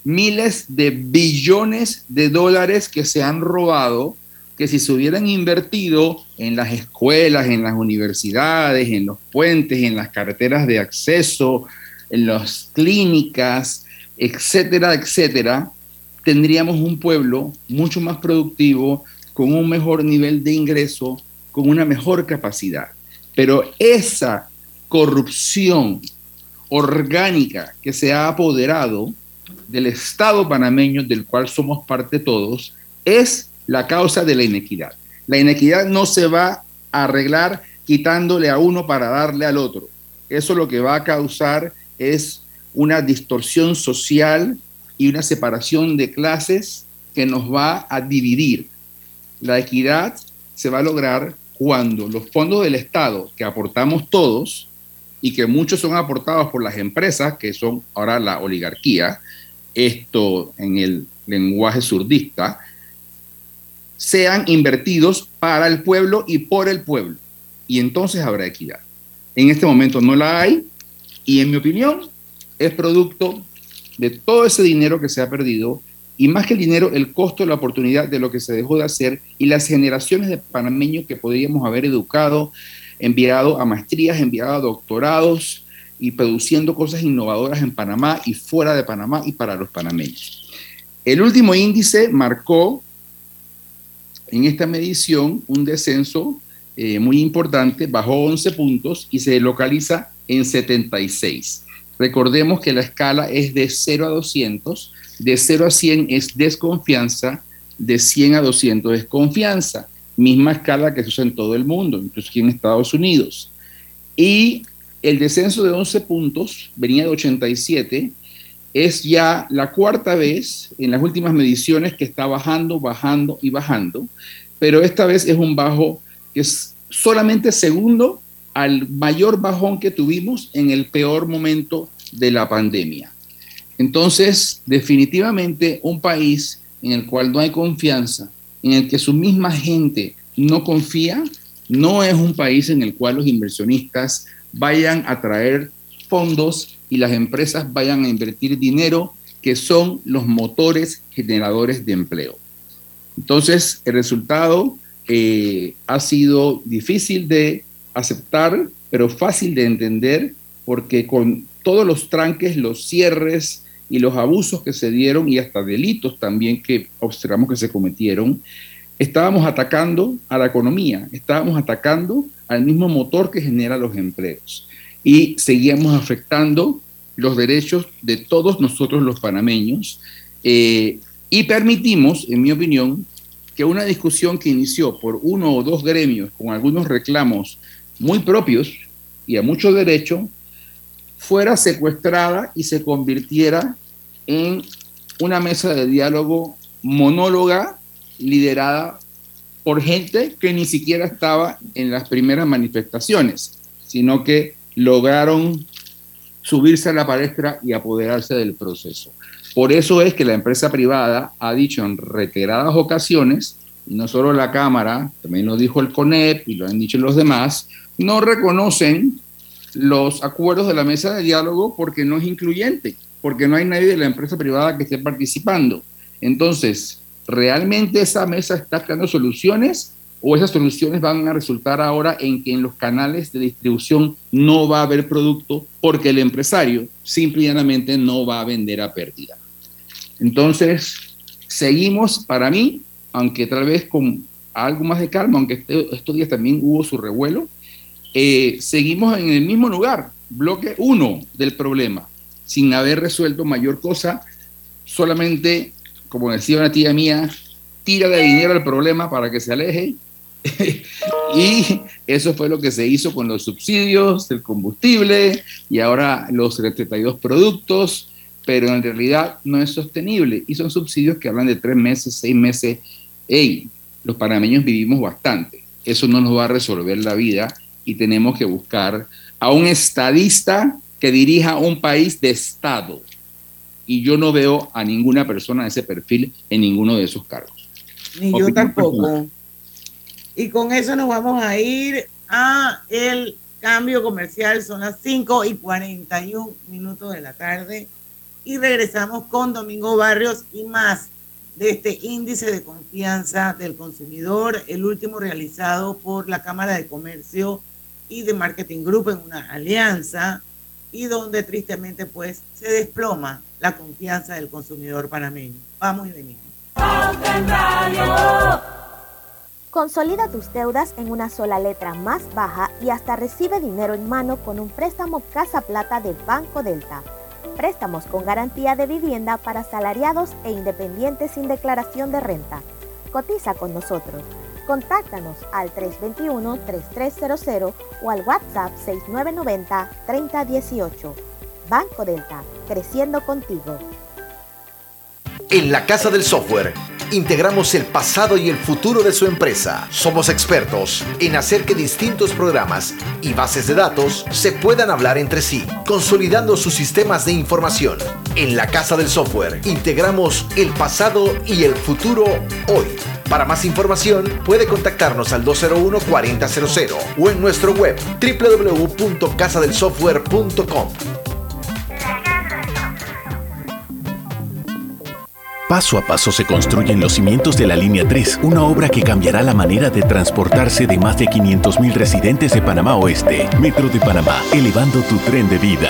miles de billones de dólares que se han robado, que si se hubieran invertido en las escuelas, en las universidades, en los puentes, en las carreteras de acceso, en las clínicas, etcétera, etcétera, tendríamos un pueblo mucho más productivo, con un mejor nivel de ingreso, con una mejor capacidad. Pero esa corrupción orgánica que se ha apoderado del Estado panameño, del cual somos parte todos, es la causa de la inequidad. La inequidad no se va a arreglar quitándole a uno para darle al otro. Eso lo que va a causar es una distorsión social y una separación de clases que nos va a dividir. La equidad se va a lograr cuando los fondos del Estado que aportamos todos y que muchos son aportados por las empresas, que son ahora la oligarquía, esto en el lenguaje surdista, sean invertidos para el pueblo y por el pueblo. Y entonces habrá equidad. En este momento no la hay y en mi opinión es producto de todo ese dinero que se ha perdido y más que el dinero, el costo, la oportunidad de lo que se dejó de hacer y las generaciones de panameños que podríamos haber educado, enviado a maestrías, enviado a doctorados y produciendo cosas innovadoras en Panamá y fuera de Panamá y para los panameños. El último índice marcó en esta medición un descenso eh, muy importante, bajó 11 puntos y se localiza en 76. Recordemos que la escala es de 0 a 200, de 0 a 100 es desconfianza, de 100 a 200 es confianza, misma escala que se usa en todo el mundo, incluso aquí en Estados Unidos. Y el descenso de 11 puntos, venía de 87, es ya la cuarta vez en las últimas mediciones que está bajando, bajando y bajando, pero esta vez es un bajo que es solamente segundo al mayor bajón que tuvimos en el peor momento de la pandemia. Entonces, definitivamente un país en el cual no hay confianza, en el que su misma gente no confía, no es un país en el cual los inversionistas vayan a traer fondos y las empresas vayan a invertir dinero, que son los motores generadores de empleo. Entonces, el resultado eh, ha sido difícil de aceptar, pero fácil de entender, porque con todos los tranques, los cierres y los abusos que se dieron y hasta delitos también que observamos que se cometieron, estábamos atacando a la economía, estábamos atacando al mismo motor que genera los empleos. Y seguíamos afectando los derechos de todos nosotros los panameños eh, y permitimos, en mi opinión, que una discusión que inició por uno o dos gremios con algunos reclamos muy propios y a mucho derecho, fuera secuestrada y se convirtiera en una mesa de diálogo monóloga liderada por gente que ni siquiera estaba en las primeras manifestaciones, sino que lograron subirse a la palestra y apoderarse del proceso. Por eso es que la empresa privada ha dicho en reiteradas ocasiones, y no solo la Cámara, también lo dijo el CONEP y lo han dicho los demás, no reconocen los acuerdos de la mesa de diálogo porque no es incluyente, porque no hay nadie de la empresa privada que esté participando. Entonces, ¿realmente esa mesa está creando soluciones o esas soluciones van a resultar ahora en que en los canales de distribución no va a haber producto porque el empresario simplemente no va a vender a pérdida? Entonces, seguimos para mí, aunque tal vez con algo más de calma, aunque este, estos días también hubo su revuelo, eh, seguimos en el mismo lugar, bloque uno del problema, sin haber resuelto mayor cosa, solamente, como decía una tía mía, tira de dinero al problema para que se aleje. y eso fue lo que se hizo con los subsidios del combustible y ahora los 32 productos, pero en realidad no es sostenible. Y son subsidios que hablan de tres meses, seis meses. Hey, los panameños vivimos bastante. Eso no nos va a resolver la vida y tenemos que buscar a un estadista que dirija un país de Estado. Y yo no veo a ninguna persona de ese perfil en ninguno de esos cargos. Ni yo tampoco. Y con eso nos vamos a ir a el cambio comercial. Son las 5 y 41 minutos de la tarde. Y regresamos con Domingo Barrios y más de este índice de confianza del consumidor, el último realizado por la Cámara de Comercio y de Marketing Group en una alianza y donde tristemente pues se desploma la confianza del consumidor panameño. Vamos y venimos. Consolida tus deudas en una sola letra más baja y hasta recibe dinero en mano con un préstamo Casa Plata de Banco Delta. Préstamos con garantía de vivienda para salariados e independientes sin declaración de renta. Cotiza con nosotros Contáctanos al 321-3300 o al WhatsApp 6990-3018. Banco Delta, creciendo contigo. En la Casa del Software integramos el pasado y el futuro de su empresa. Somos expertos en hacer que distintos programas y bases de datos se puedan hablar entre sí, consolidando sus sistemas de información. En la Casa del Software integramos el pasado y el futuro hoy. Para más información puede contactarnos al 201-4000 o en nuestro web www.casadelsoftware.com. Paso a paso se construyen los cimientos de la Línea 3, una obra que cambiará la manera de transportarse de más de 500.000 residentes de Panamá Oeste. Metro de Panamá, elevando tu tren de vida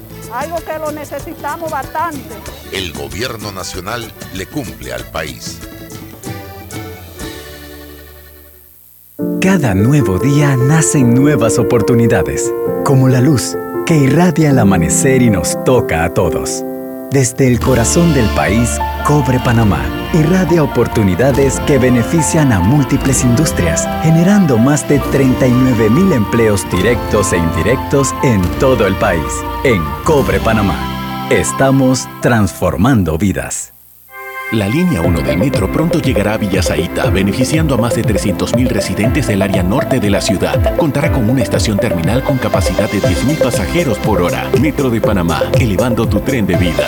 algo que lo necesitamos bastante. El gobierno nacional le cumple al país. Cada nuevo día nacen nuevas oportunidades, como la luz que irradia el amanecer y nos toca a todos. Desde el corazón del país, Cobre Panamá irradia oportunidades que benefician a múltiples industrias, generando más de 39 mil empleos directos e indirectos en todo el país. En Cobre Panamá, estamos transformando vidas. La línea 1 del metro pronto llegará a Villasaita, beneficiando a más de 300.000 residentes del área norte de la ciudad. Contará con una estación terminal con capacidad de 10.000 pasajeros por hora. Metro de Panamá, elevando tu tren de vida.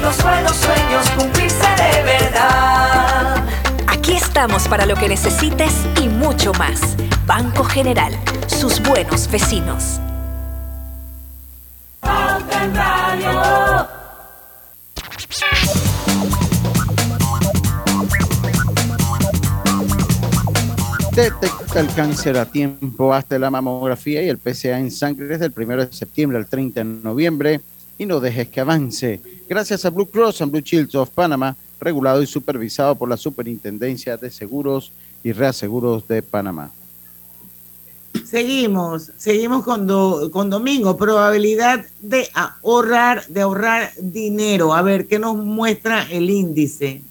los buenos sueños cumplirse de verdad. Aquí estamos para lo que necesites y mucho más. Banco General, sus buenos vecinos. Detecta el cáncer a tiempo hasta la mamografía y el PSA en sangre desde el 1 de septiembre al 30 de noviembre y no dejes que avance. Gracias a Blue Cross and Blue Shields of Panama, regulado y supervisado por la Superintendencia de Seguros y Reaseguros de Panamá. Seguimos, seguimos con, do- con Domingo. Probabilidad de ahorrar, de ahorrar dinero. A ver, ¿qué nos muestra el índice?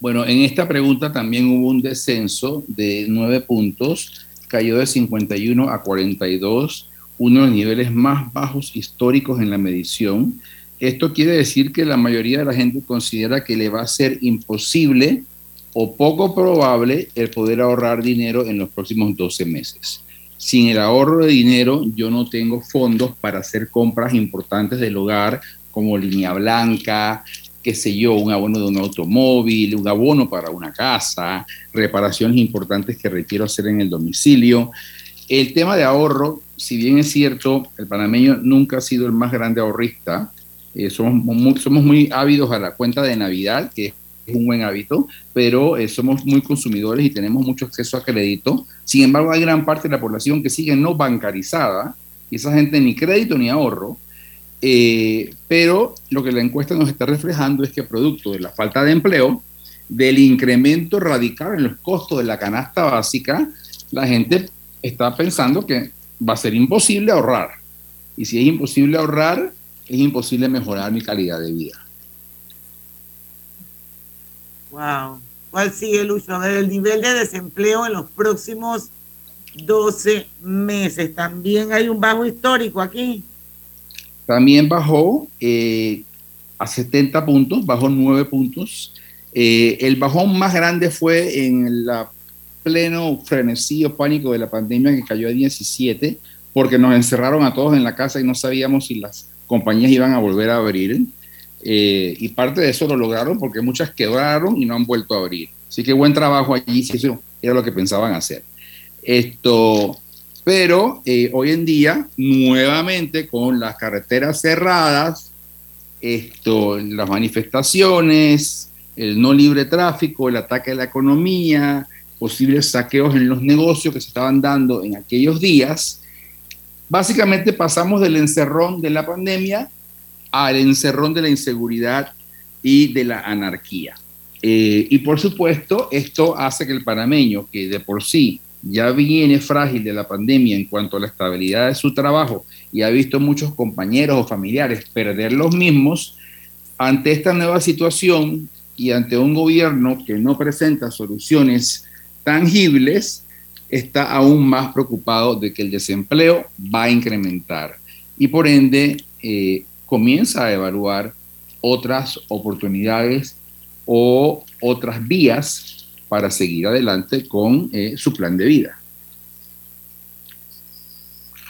Bueno, en esta pregunta también hubo un descenso de 9 puntos, cayó de 51 a 42, uno de los niveles más bajos históricos en la medición. Esto quiere decir que la mayoría de la gente considera que le va a ser imposible o poco probable el poder ahorrar dinero en los próximos 12 meses. Sin el ahorro de dinero, yo no tengo fondos para hacer compras importantes del hogar, como línea blanca, qué sé yo, un abono de un automóvil, un abono para una casa, reparaciones importantes que requiero hacer en el domicilio. El tema de ahorro, si bien es cierto, el panameño nunca ha sido el más grande ahorrista, eh, somos, muy, somos muy ávidos a la cuenta de Navidad, que es un buen hábito, pero eh, somos muy consumidores y tenemos mucho acceso a crédito. Sin embargo, hay gran parte de la población que sigue no bancarizada y esa gente ni crédito ni ahorro. Eh, pero lo que la encuesta nos está reflejando es que producto de la falta de empleo, del incremento radical en los costos de la canasta básica, la gente está pensando que va a ser imposible ahorrar. Y si es imposible ahorrar, es imposible mejorar mi calidad de vida. Wow. ¿Cuál sigue, Lucho? A ver, el nivel de desempleo en los próximos 12 meses. También hay un bajo histórico aquí. También bajó eh, a 70 puntos, bajó 9 puntos. Eh, el bajón más grande fue en la pleno frenesí o pánico de la pandemia que cayó a 17, porque nos encerraron a todos en la casa y no sabíamos si las compañías iban a volver a abrir. Eh, y parte de eso lo lograron porque muchas quebraron y no han vuelto a abrir. Así que buen trabajo allí, si eso era lo que pensaban hacer. Esto, pero eh, hoy en día, nuevamente con las carreteras cerradas, esto, las manifestaciones, el no libre tráfico, el ataque a la economía, posibles saqueos en los negocios que se estaban dando en aquellos días, básicamente pasamos del encerrón de la pandemia al encerrón de la inseguridad y de la anarquía. Eh, y por supuesto, esto hace que el panameño, que de por sí ya viene frágil de la pandemia en cuanto a la estabilidad de su trabajo y ha visto muchos compañeros o familiares perder los mismos, ante esta nueva situación y ante un gobierno que no presenta soluciones tangibles, está aún más preocupado de que el desempleo va a incrementar y por ende eh, comienza a evaluar otras oportunidades o otras vías para seguir adelante con eh, su plan de vida.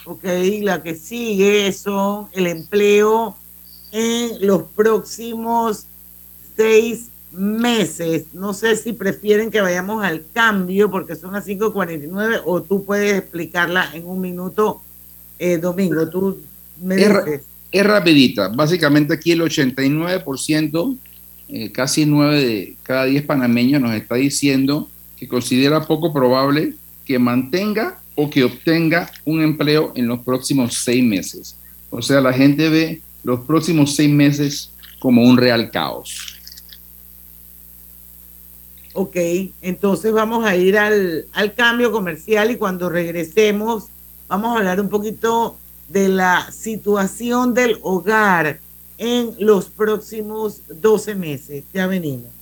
Ok, la que sigue son el empleo en los próximos seis meses. No sé si prefieren que vayamos al cambio porque son las 5.49 o tú puedes explicarla en un minuto, eh, Domingo. Tú me Es, dices. es rapidita. Básicamente aquí el 89% eh, casi nueve de cada diez panameños nos está diciendo que considera poco probable que mantenga o que obtenga un empleo en los próximos seis meses. O sea, la gente ve los próximos seis meses como un real caos. Ok, entonces vamos a ir al, al cambio comercial y cuando regresemos vamos a hablar un poquito de la situación del hogar en los próximos 12 meses. Ya venimos.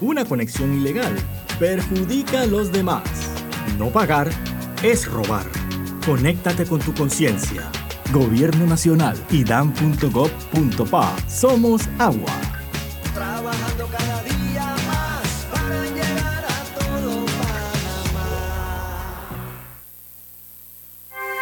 Una conexión ilegal perjudica a los demás. No pagar es robar. Conéctate con tu conciencia. Gobierno Nacional y dan.gov.pa. Somos agua. Trabajando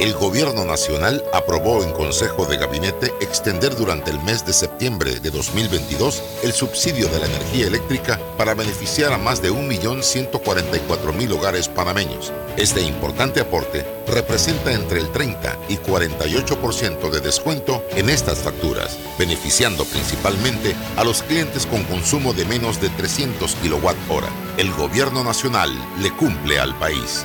El Gobierno Nacional aprobó en Consejo de Gabinete extender durante el mes de septiembre de 2022 el subsidio de la energía eléctrica para beneficiar a más de 1.144.000 hogares panameños. Este importante aporte representa entre el 30 y 48% de descuento en estas facturas, beneficiando principalmente a los clientes con consumo de menos de 300 kWh. El Gobierno Nacional le cumple al país.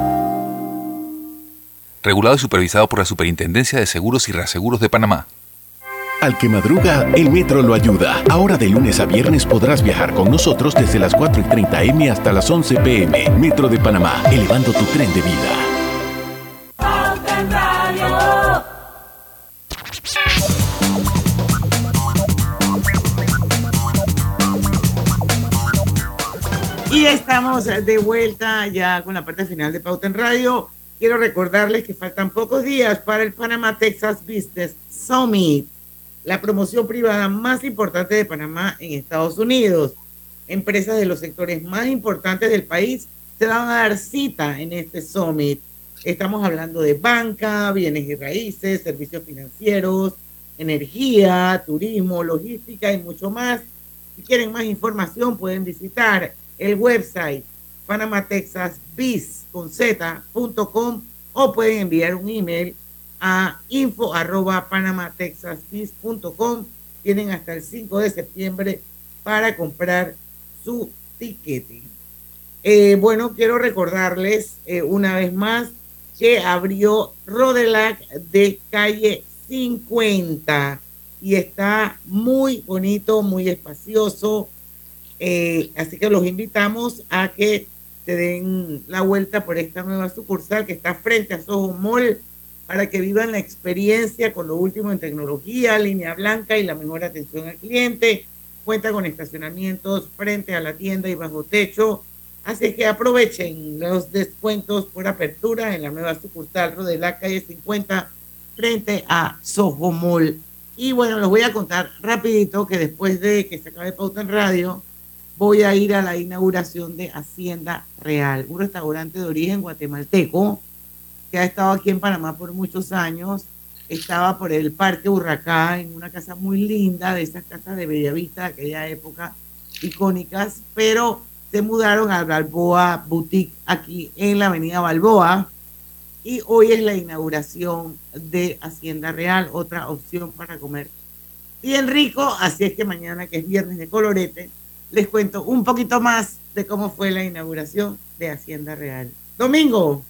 Regulado y supervisado por la Superintendencia de Seguros y Reaseguros de Panamá. Al que madruga, el metro lo ayuda. Ahora de lunes a viernes podrás viajar con nosotros desde las 4 y 30 M hasta las 11 PM. Metro de Panamá, elevando tu tren de vida. Pauta en Radio. Y estamos de vuelta ya con la parte final de Pauta en Radio. Quiero recordarles que faltan pocos días para el Panama Texas Business Summit, la promoción privada más importante de Panamá en Estados Unidos. Empresas de los sectores más importantes del país se van a dar cita en este summit. Estamos hablando de banca, bienes y raíces, servicios financieros, energía, turismo, logística y mucho más. Si quieren más información pueden visitar el website panamatexasbiz.com o pueden enviar un email a info arroba panamatexasbiz.com. Tienen hasta el 5 de septiembre para comprar su tiquete. Eh, bueno, quiero recordarles eh, una vez más que abrió Rodelac de calle 50 y está muy bonito, muy espacioso. Eh, así que los invitamos a que se den la vuelta por esta nueva sucursal que está frente a Soho Mall para que vivan la experiencia con lo último en tecnología, línea blanca y la mejor atención al cliente. cuenta con estacionamientos frente a la tienda y bajo techo. Así que aprovechen los descuentos por apertura en la nueva sucursal de la calle 50 frente a Soho Mall. Y bueno, les voy a contar rapidito que después de que se acabe Pauta en Radio, voy a ir a la inauguración de Hacienda Real, un restaurante de origen guatemalteco que ha estado aquí en Panamá por muchos años. Estaba por el Parque Urracá, en una casa muy linda, de esas casas de Bellavista de aquella época, icónicas, pero se mudaron al Balboa Boutique aquí en la avenida Balboa. Y hoy es la inauguración de Hacienda Real, otra opción para comer bien rico. Así es que mañana, que es viernes de colorete, les cuento un poquito más de cómo fue la inauguración de Hacienda Real. Domingo,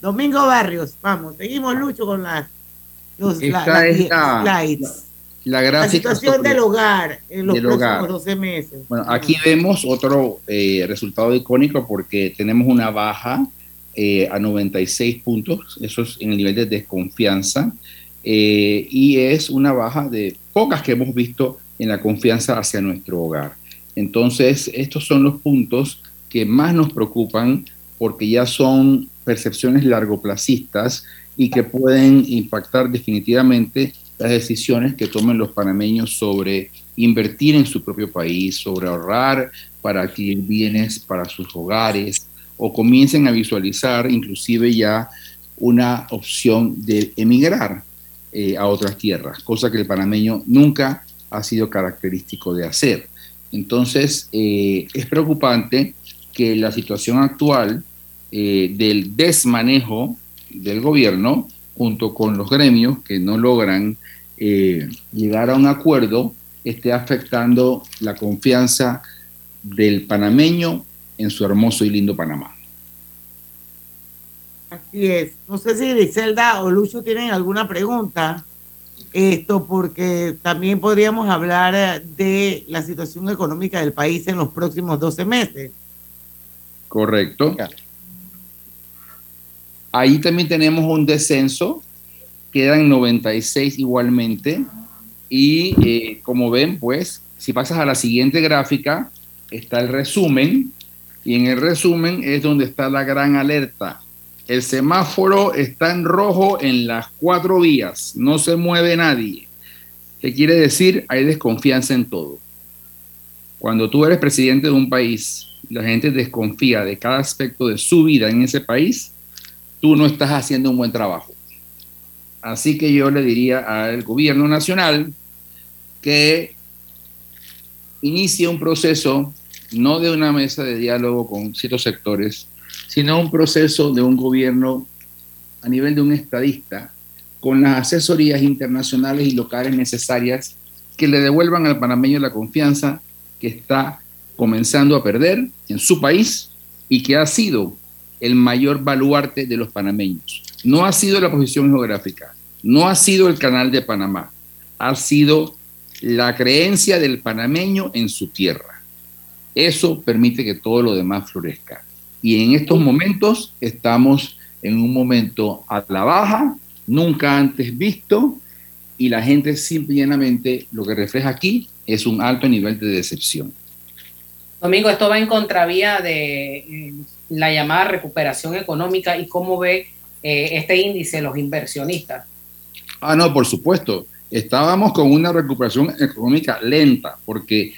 Domingo Barrios, vamos, seguimos Lucho con las, los, la, Esta slides. La situación sobre- del hogar en los próximos hogar. 12 meses. Bueno, aquí vemos otro eh, resultado icónico porque tenemos una baja eh, a 96 puntos, eso es en el nivel de desconfianza, eh, y es una baja de pocas que hemos visto en la confianza hacia nuestro hogar. Entonces, estos son los puntos que más nos preocupan porque ya son percepciones largoplacistas y que pueden impactar definitivamente las decisiones que tomen los panameños sobre invertir en su propio país, sobre ahorrar para adquirir bienes para sus hogares o comiencen a visualizar inclusive ya una opción de emigrar eh, a otras tierras, cosa que el panameño nunca ha sido característico de hacer. Entonces, eh, es preocupante que la situación actual eh, del desmanejo del gobierno, junto con los gremios que no logran eh, llegar a un acuerdo, esté afectando la confianza del panameño en su hermoso y lindo Panamá. Así es. No sé si Griselda o Lucho tienen alguna pregunta. Esto porque también podríamos hablar eh, de la situación económica del país en los próximos 12 meses. Correcto. Ahí también tenemos un descenso, quedan 96 igualmente. Y eh, como ven, pues, si pasas a la siguiente gráfica, está el resumen. Y en el resumen es donde está la gran alerta. El semáforo está en rojo en las cuatro vías, no se mueve nadie. ¿Qué quiere decir? Hay desconfianza en todo. Cuando tú eres presidente de un país, la gente desconfía de cada aspecto de su vida en ese país, tú no estás haciendo un buen trabajo. Así que yo le diría al gobierno nacional que inicie un proceso, no de una mesa de diálogo con ciertos sectores, sino un proceso de un gobierno a nivel de un estadista, con las asesorías internacionales y locales necesarias que le devuelvan al panameño la confianza que está comenzando a perder en su país y que ha sido el mayor baluarte de los panameños. No ha sido la posición geográfica, no ha sido el canal de Panamá, ha sido la creencia del panameño en su tierra. Eso permite que todo lo demás florezca. Y en estos momentos estamos en un momento a la baja, nunca antes visto, y la gente simplemente lo que refleja aquí es un alto nivel de decepción. Domingo, esto va en contravía de eh, la llamada recuperación económica y cómo ve eh, este índice los inversionistas. Ah, no, por supuesto. Estábamos con una recuperación económica lenta, porque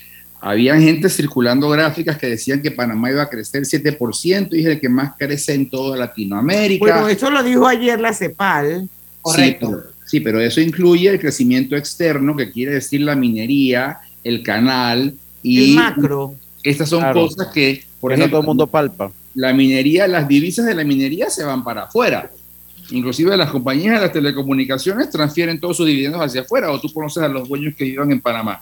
había gente circulando gráficas que decían que Panamá iba a crecer 7% y es el que más crece en toda Latinoamérica. Bueno, eso lo dijo ayer la CEPAL. Sí pero, sí, pero eso incluye el crecimiento externo, que quiere decir la minería, el canal y El macro. Estas son Claro. cosas que, por Eso ejemplo, todo el mundo palpa. la minería, las divisas de la minería se van para afuera. Inclusive las compañías de las telecomunicaciones transfieren todos sus dividendos hacia afuera o tú conoces a los dueños que vivan en Panamá.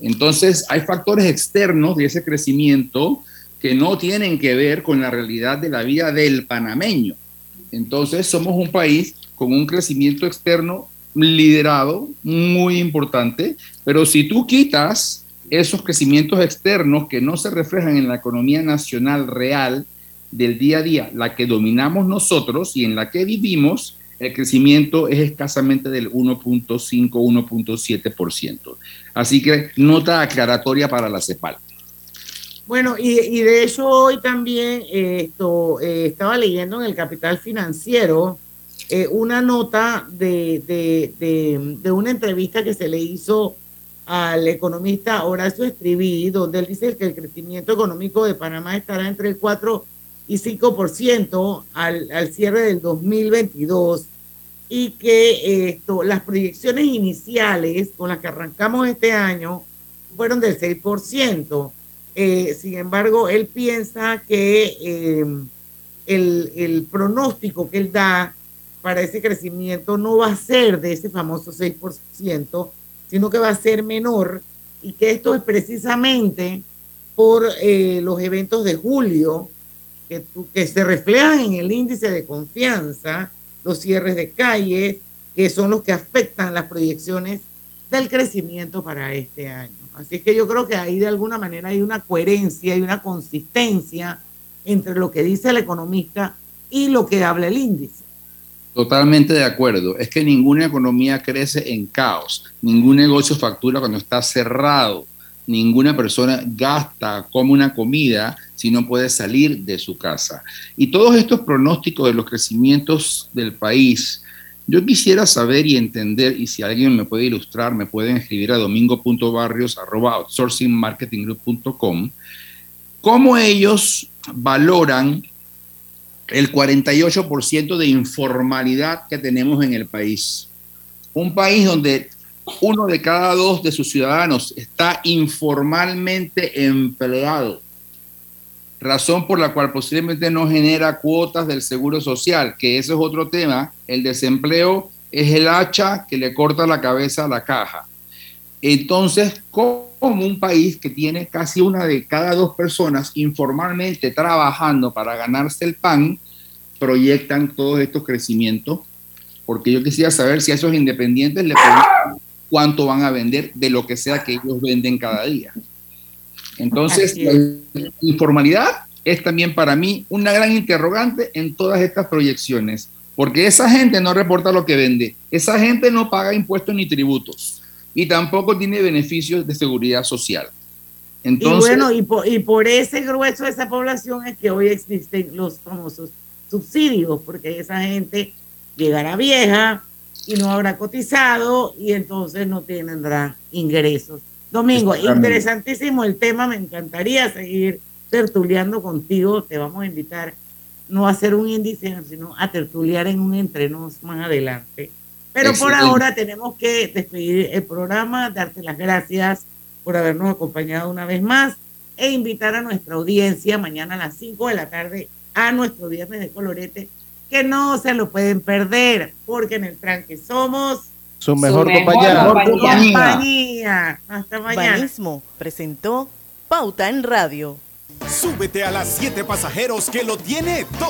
Entonces hay factores externos de ese crecimiento que no tienen que ver con la realidad de la vida del panameño. Entonces somos un país con un crecimiento externo liderado muy importante, pero si tú quitas esos crecimientos externos que no se reflejan en la economía nacional real del día a día, la que dominamos nosotros y en la que vivimos, el crecimiento es escasamente del 1.5, 1.7%. Así que nota aclaratoria para la CEPAL. Bueno, y, de hecho hoy también esto, eh, estaba leyendo en el Capital Financiero eh, una nota de, una entrevista que se le hizo al economista Horacio Estriví, donde él dice que el crecimiento económico de Panamá estará entre el 4 y 5% al, al cierre del 2022 y que eh, esto, las proyecciones iniciales con las que arrancamos este año fueron del 6%. Eh, sin embargo, él piensa que eh, el, el pronóstico que él da para ese crecimiento no va a ser de ese famoso 6%, sino que va a ser menor y que esto es precisamente por eh, los eventos de julio que, se reflejan en el índice de confianza, los cierres de calles, que son los que afectan las proyecciones del crecimiento para este año. Así que yo creo que ahí de alguna manera hay una coherencia y una consistencia entre lo que dice el economista y lo que habla el índice. Totalmente de acuerdo. Es que ninguna economía crece en caos. Ningún negocio factura cuando está cerrado. Ninguna persona gasta, come una comida si no puede salir de su casa. Y todos estos pronósticos de los crecimientos del país, yo quisiera saber y entender, y si alguien me puede ilustrar, me pueden escribir a domingo.barrios.outsourcingmarketinggroup.com, cómo ellos valoran el 48% de informalidad que tenemos en el país. Un país donde uno de cada dos de sus ciudadanos está informalmente empleado, razón por la cual posiblemente no genera cuotas del seguro social, que ese es otro tema. El desempleo es el hacha que le corta la cabeza a la caja. Entonces, como un país que tiene casi una de cada dos personas informalmente trabajando para ganarse el pan, proyectan todos estos crecimientos? Porque yo quisiera saber si a esos independientes le cuánto van a vender de lo que sea que ellos venden cada día. Entonces, la informalidad es también para mí una gran interrogante en todas estas proyecciones, porque esa gente no reporta lo que vende, esa gente no paga impuestos ni tributos y tampoco tiene beneficios de seguridad social. Entonces, y bueno, y por, y por ese grueso de esa población es que hoy existen los famosos subsidios, porque esa gente llegará vieja y no habrá cotizado y entonces no tendrá ingresos. Domingo, interesantísimo el tema, me encantaría seguir tertuleando contigo, te vamos a invitar no a hacer un índice, sino a tertuliar en un entrenos más adelante. Pero por ahora tenemos que despedir el programa, darte las gracias por habernos acompañado una vez más e invitar a nuestra audiencia mañana a las 5 de la tarde a nuestro viernes de colorete, que no se lo pueden perder, porque en el tranque somos Su mejor mejor compañía. compañía. compañía. Hasta mañana. Banismo presentó Pauta en Radio. Súbete a las 7 pasajeros que lo tiene todo.